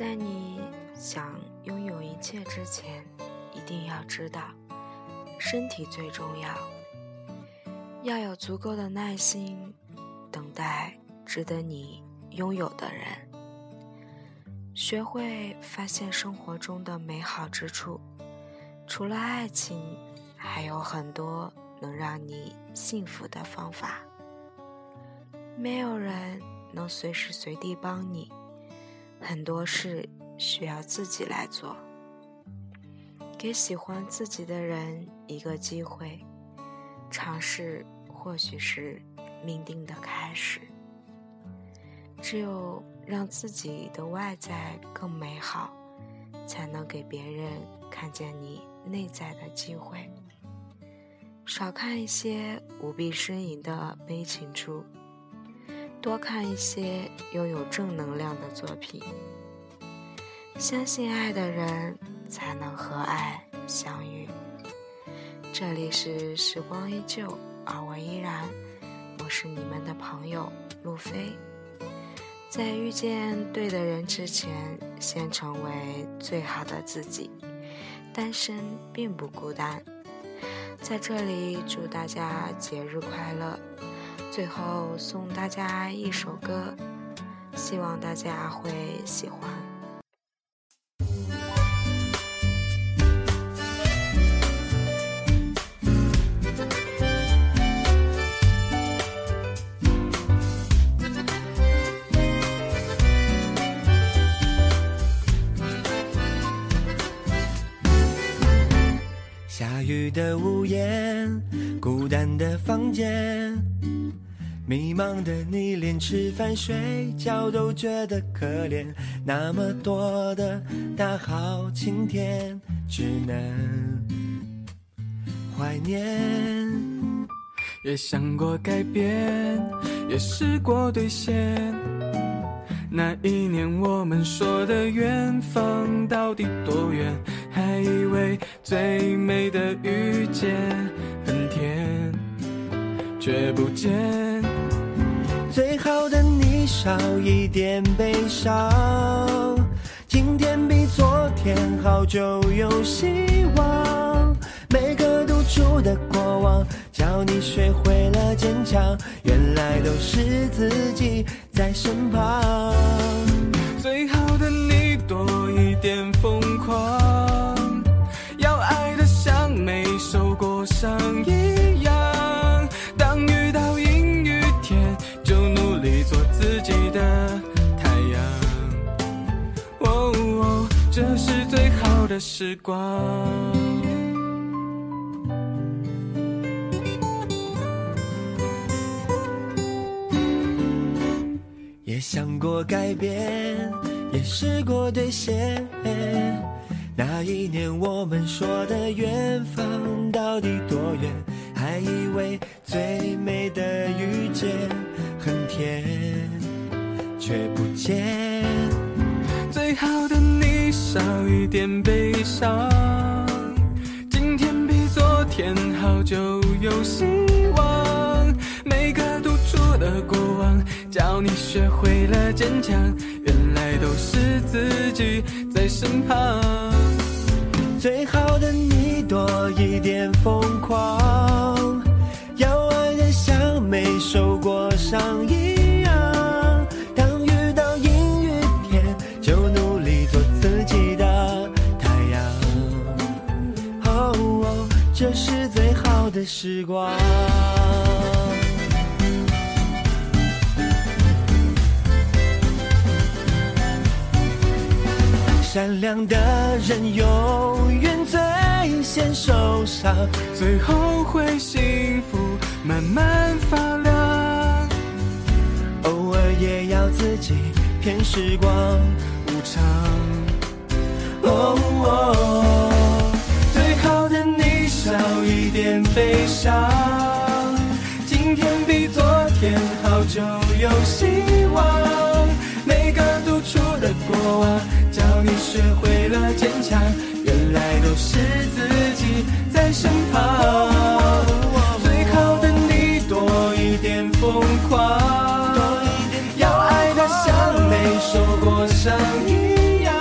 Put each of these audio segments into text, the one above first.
在你想拥有一切之前，一定要知道，身体最重要。要有足够的耐心，等待值得你拥有的人。学会发现生活中的美好之处，除了爱情，还有很多能让你幸福的方法。没有人能随时随地帮你，很多事需要自己来做。给喜欢自己的人一个机会，尝试或许是命定的开始。只有让自己的外在更美好，才能给别人看见你内在的机会。少看一些无病呻吟的悲情书。多看一些拥有正能量的作品，相信爱的人才能和爱相遇。这里是时光依旧，而我依然，我是你们的朋友路飞。在遇见对的人之前，先成为最好的自己。单身并不孤单。在这里祝大家节日快乐。最后送大家一首歌，希望大家会喜欢。下雨的屋檐，孤单的房间。迷茫的你，连吃饭睡觉都觉得可怜。那么多的大好晴天，只能怀念。也想过改变，也试过兑现。那一年我们说的远方到底多远？还以为最美的遇见很甜，却不见。最好的你少一点悲伤，今天比昨天好就有希望。每个独处的教你学会了坚强，原来都是自己在身旁。最好的你多一点疯狂，要爱的像没受过伤一样。当遇到阴雨天，就努力做自己的太阳，哦，这是最好的时光。过改变，也试过兑现。那一年我们说的远方到底多远？还以为最美的遇见很甜。却不见最好的你，少一点悲伤。今天比昨天好，就有希教你学会了坚强，原来都是自己在身旁。最好的你，多一点疯狂，要爱得像没受过伤一样。当遇到阴雨天，就努力做自己的太阳。哦，这是最好的时光。善良的人永远最先受伤，最后会幸福慢慢发亮。偶尔也要自己骗时光无常。哦哦。少一点悲伤，今天比昨天好就有希望。学会了坚强，原来都是自己在身旁。最好的你多一点疯狂，多一点要爱得像没受过伤一样。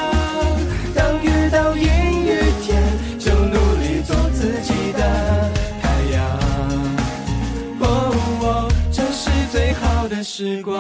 当遇到阴雨天，就努力做自己的太阳。哦，这是最好的时光。